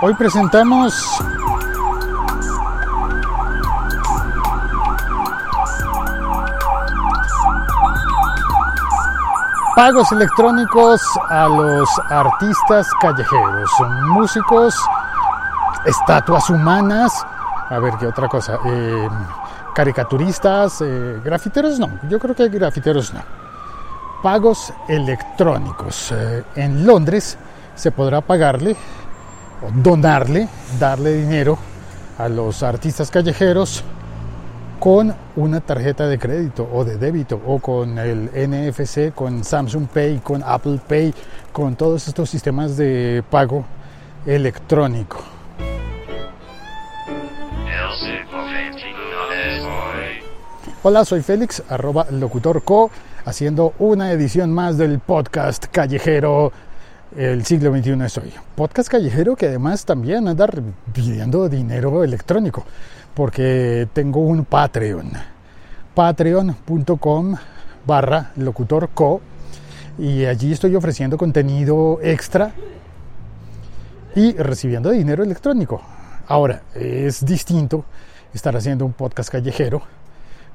Hoy presentamos pagos electrónicos a los artistas callejeros, músicos, estatuas humanas, a ver qué otra cosa, eh, caricaturistas, eh, grafiteros no, yo creo que grafiteros no. Pagos electrónicos. Eh, en Londres se podrá pagarle o donarle, darle dinero a los artistas callejeros con una tarjeta de crédito o de débito o con el NFC, con Samsung Pay, con Apple Pay, con todos estos sistemas de pago electrónico. Hola, soy Félix, arroba locutorco, haciendo una edición más del podcast callejero El siglo XXI es hoy. Podcast callejero que además también anda pidiendo dinero electrónico porque tengo un Patreon. Patreon.com barra locutorco y allí estoy ofreciendo contenido extra y recibiendo dinero electrónico. Ahora, es distinto estar haciendo un podcast callejero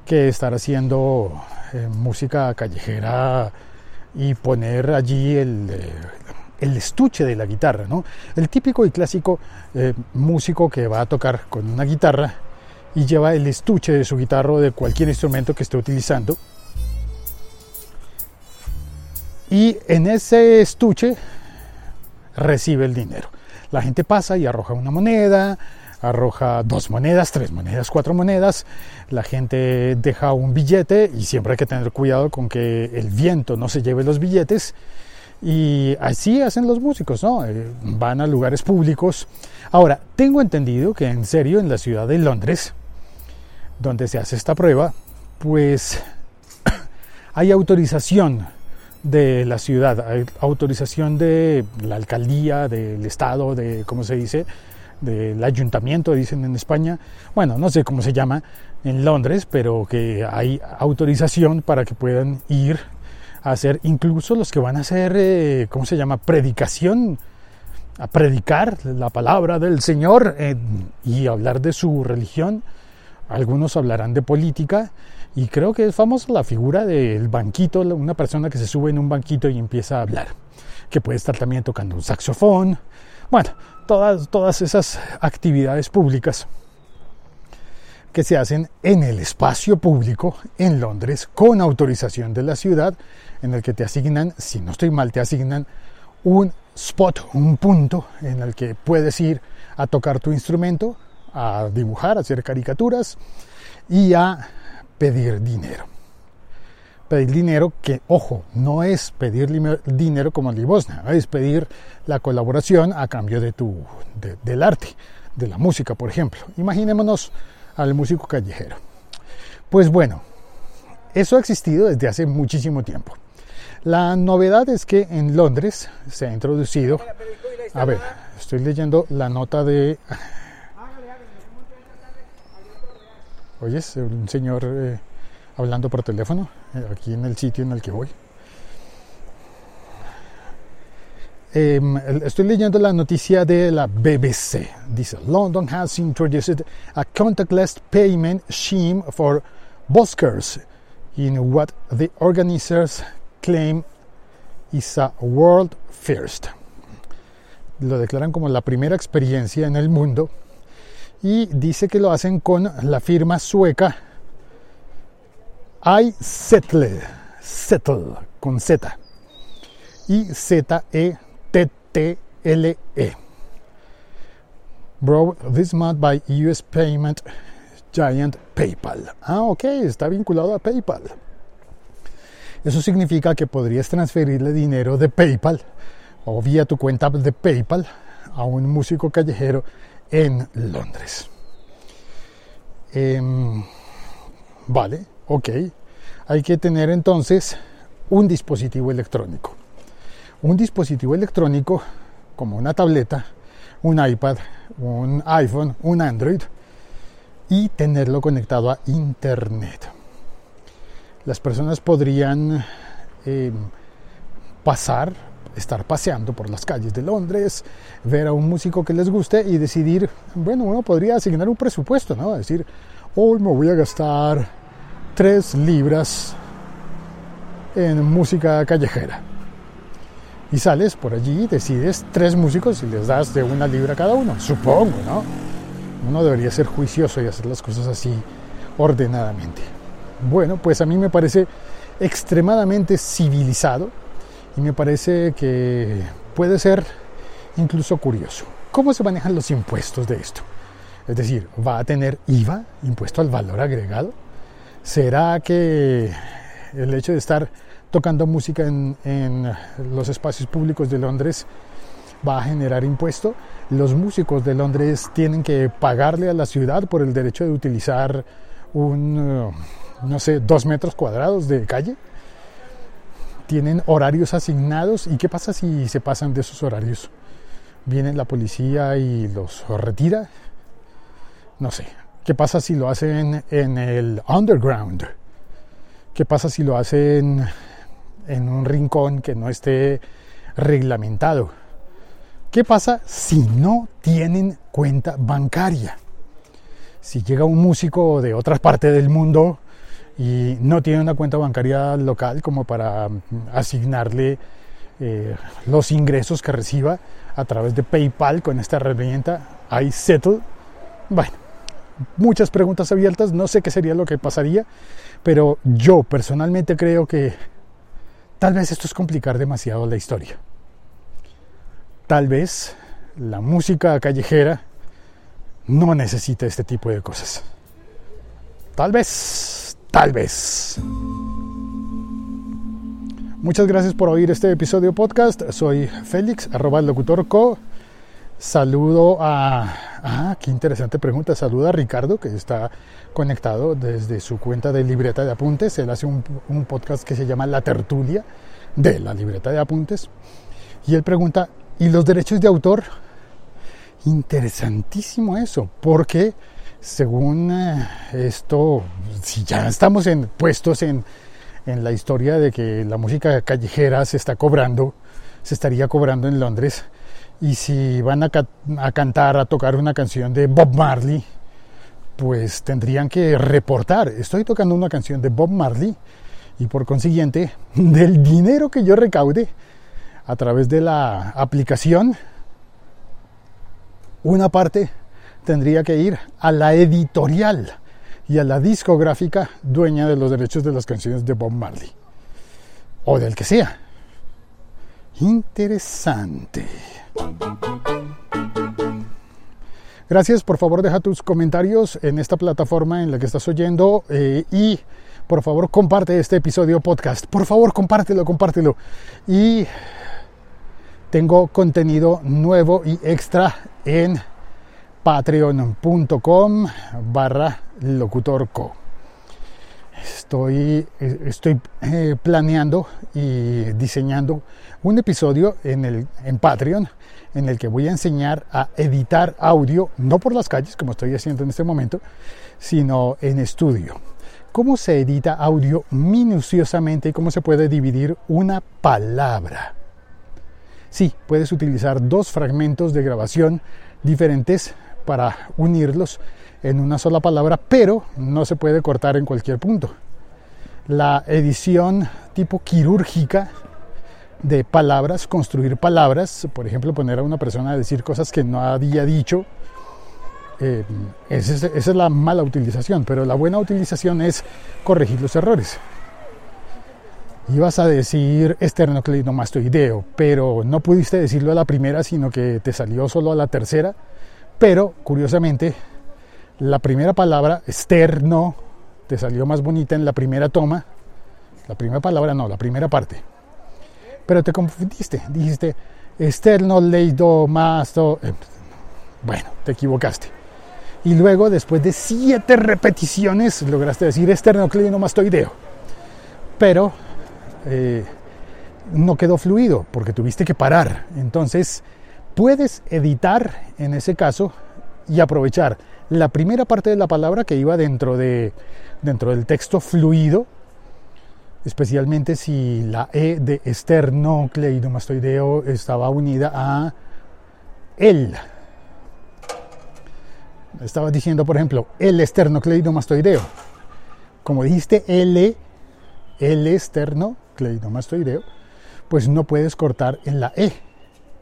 que estar haciendo eh, música callejera y poner allí el, eh, el, estuche de la guitarra, ¿no? El típico y clásico eh, músico que va a tocar con una guitarra y lleva el estuche de su guitarra o de cualquier instrumento que esté utilizando. Y en ese estuche recibe el dinero. La gente pasa y arroja una moneda, arroja dos monedas, tres monedas, cuatro monedas. La gente deja un billete y siempre hay que tener cuidado con que el viento no se lleve los billetes. Y así hacen los músicos, ¿no? Eh, van a lugares públicos. Ahora, tengo entendido que en serio en la ciudad de Londres donde se hace esta prueba, pues hay autorización de la ciudad, hay autorización de la alcaldía, del estado, de, ¿cómo se dice? Del ayuntamiento, dicen en España. Bueno, no sé cómo se llama en Londres, pero que hay autorización para que puedan ir hacer, incluso los que van a hacer, eh, ¿cómo se llama? Predicación, a predicar la palabra del Señor y hablar de su religión algunos hablarán de política y creo que es famosa la figura del banquito, una persona que se sube en un banquito y empieza a hablar, que puede estar también tocando un saxofón, bueno, todas, todas esas actividades públicas que se hacen en el espacio público en Londres con autorización de la ciudad, en el que te asignan, si no estoy mal, te asignan un spot, un punto en el que puedes ir a tocar tu instrumento a dibujar, a hacer caricaturas y a pedir dinero. Pedir dinero que, ojo, no es pedir dinero como limosna, es pedir la colaboración a cambio de tu, del arte, de la música, por ejemplo. Imaginémonos al músico callejero. Pues bueno, eso ha existido desde hace muchísimo tiempo. La novedad es que en Londres se ha introducido, a ver, estoy leyendo la nota de oyes un señor eh, hablando por teléfono eh, aquí en el sitio en el que voy. Em, estoy leyendo la noticia de la BBC. Dice, London has introduced a contactless payment scheme for buskers in what the organizers claim is a world first. Lo declaran como la primera experiencia en el mundo y dice que lo hacen con la firma sueca iSettle, Settle, con Z, y Z-E-T-T-L-E. -E. Brought this month by US Payment Giant PayPal. Ah, ok, está vinculado a PayPal. Eso significa que podrías transferirle dinero de PayPal o vía tu cuenta de PayPal a un músico callejero en Londres. Em, vale, ok. Hay que tener entonces un dispositivo electrónico. Un dispositivo electrónico como una tableta, un iPad, un iPhone, un Android y tenerlo conectado a Internet. Las personas podrían em, pasar estar paseando por las calles de Londres, ver a un músico que les guste y decidir, bueno, uno podría asignar un presupuesto, ¿no? Decir, hoy me voy a gastar tres libras en música callejera. Y sales por allí, decides tres músicos y les das de una libra cada uno, supongo, ¿no? Uno debería ser juicioso y hacer las cosas así ordenadamente. Bueno, pues a mí me parece extremadamente civilizado y me parece que puede ser incluso curioso. ¿Cómo se manejan los impuestos de esto? Es decir, ¿va a tener IVA, impuesto al valor agregado? ¿Será que el hecho de estar tocando música en, en los espacios públicos de Londres va a generar impuesto? ¿Los músicos de Londres tienen que pagarle a la ciudad por el derecho de utilizar un, no sé, dos metros cuadrados de calle? tienen horarios asignados y qué pasa si se pasan de esos horarios. Viene la policía y los retira. No sé. ¿Qué pasa si lo hacen en el underground? ¿Qué pasa si lo hacen en un rincón que no esté reglamentado? ¿Qué pasa si no tienen cuenta bancaria? Si llega un músico de otra parte del mundo y no tiene una cuenta bancaria local como para mm, asignarle eh, los ingresos que reciba a través de PayPal con esta herramienta iSettle. Bueno, muchas preguntas abiertas, no sé qué sería lo que pasaría, pero yo personalmente creo que tal vez esto es complicar demasiado la historia. Tal vez la música callejera no necesita este tipo de cosas. Tal vez. Tal vez. Muchas gracias por oír este episodio podcast. Soy Félix, arroba el locutor co. Saludo a... Ah, qué interesante pregunta. Saluda a Ricardo, que está conectado desde su cuenta de libreta de apuntes. Él hace un podcast que se llama La Tertulia de la libreta de apuntes. Y él pregunta, ¿y los derechos de autor? Interesantísimo eso, porque según eh, esto, si ya estamos en, puestos en, en la historia de que la música callejera se está cobrando, se estaría cobrando en Londres, y si van a, a, cantar, a tocar una canción de Bob Marley, pues tendrían que reportar, estoy tocando una canción de Bob Marley, y por consiguiente, del dinero que yo recaude a través de la aplicación, una parte tendría que ir a la editorial y a la discográfica dueña de los derechos de las canciones de Bob Marley. O del que sea. Interesante. Gracias, por favor deja tus comentarios en esta plataforma en la que estás oyendo eh, y por favor comparte este episodio podcast. Por favor compártelo, compártelo. Y tengo contenido nuevo y extra en patreon.com barra locutorco. Estoy, estoy eh, planeando y diseñando un episodio en, el, en Patreon en el que voy a enseñar a editar audio, no por las calles como estoy haciendo en este momento, sino en estudio. Cómo se edita audio minuciosamente y cómo se puede dividir una palabra. Sí, puedes utilizar dos fragmentos de grabación diferentes para unirlos en una sola palabra, pero no se puede cortar en cualquier punto. La edición tipo quirúrgica de palabras, construir palabras, por ejemplo, poner a una persona a decir cosas que no había dicho, eh, esa, es, la mala utilización, pero la buena utilización es corregir los errores. Ibas a decir esternocleidomastoideo, pero no pudiste decirlo a la primera, sino que te salió solo a la tercera pero, curiosamente, la primera palabra, externo, te salió más bonita en la primera toma. La primera palabra no, la primera parte. Pero te confundiste, dijiste externo, leido, masto. Eh, bueno, te equivocaste. Y luego, después de siete repeticiones, lograste decir esternocleidomastoideo. Pero eh, no quedó fluido porque tuviste que parar. Entonces, puedes editar en ese caso y aprovechar la primera parte de la palabra que iba dentro, de, dentro del texto fluido especialmente si la E de esternocleidomastoideo estaba unida a el. Estaba diciendo, por ejemplo, el esternocleidomastoideo. Como dijiste L, el esternocleidomastoideo, pues no puedes cortar en la E,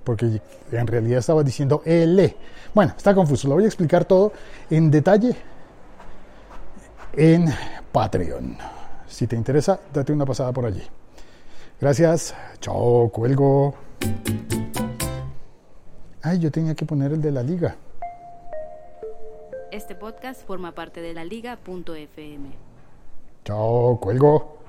porque en realidad estaba diciendo L. Bueno, está confuso, lo voy a explicar todo en detalle en Patreon. Si te interesa, date una pasada por allí. Gracias. Chao, cuelgo. Ay, yo tenía que poner el de la liga. Este podcast forma parte de la liga.fm. Chao, cuelgo.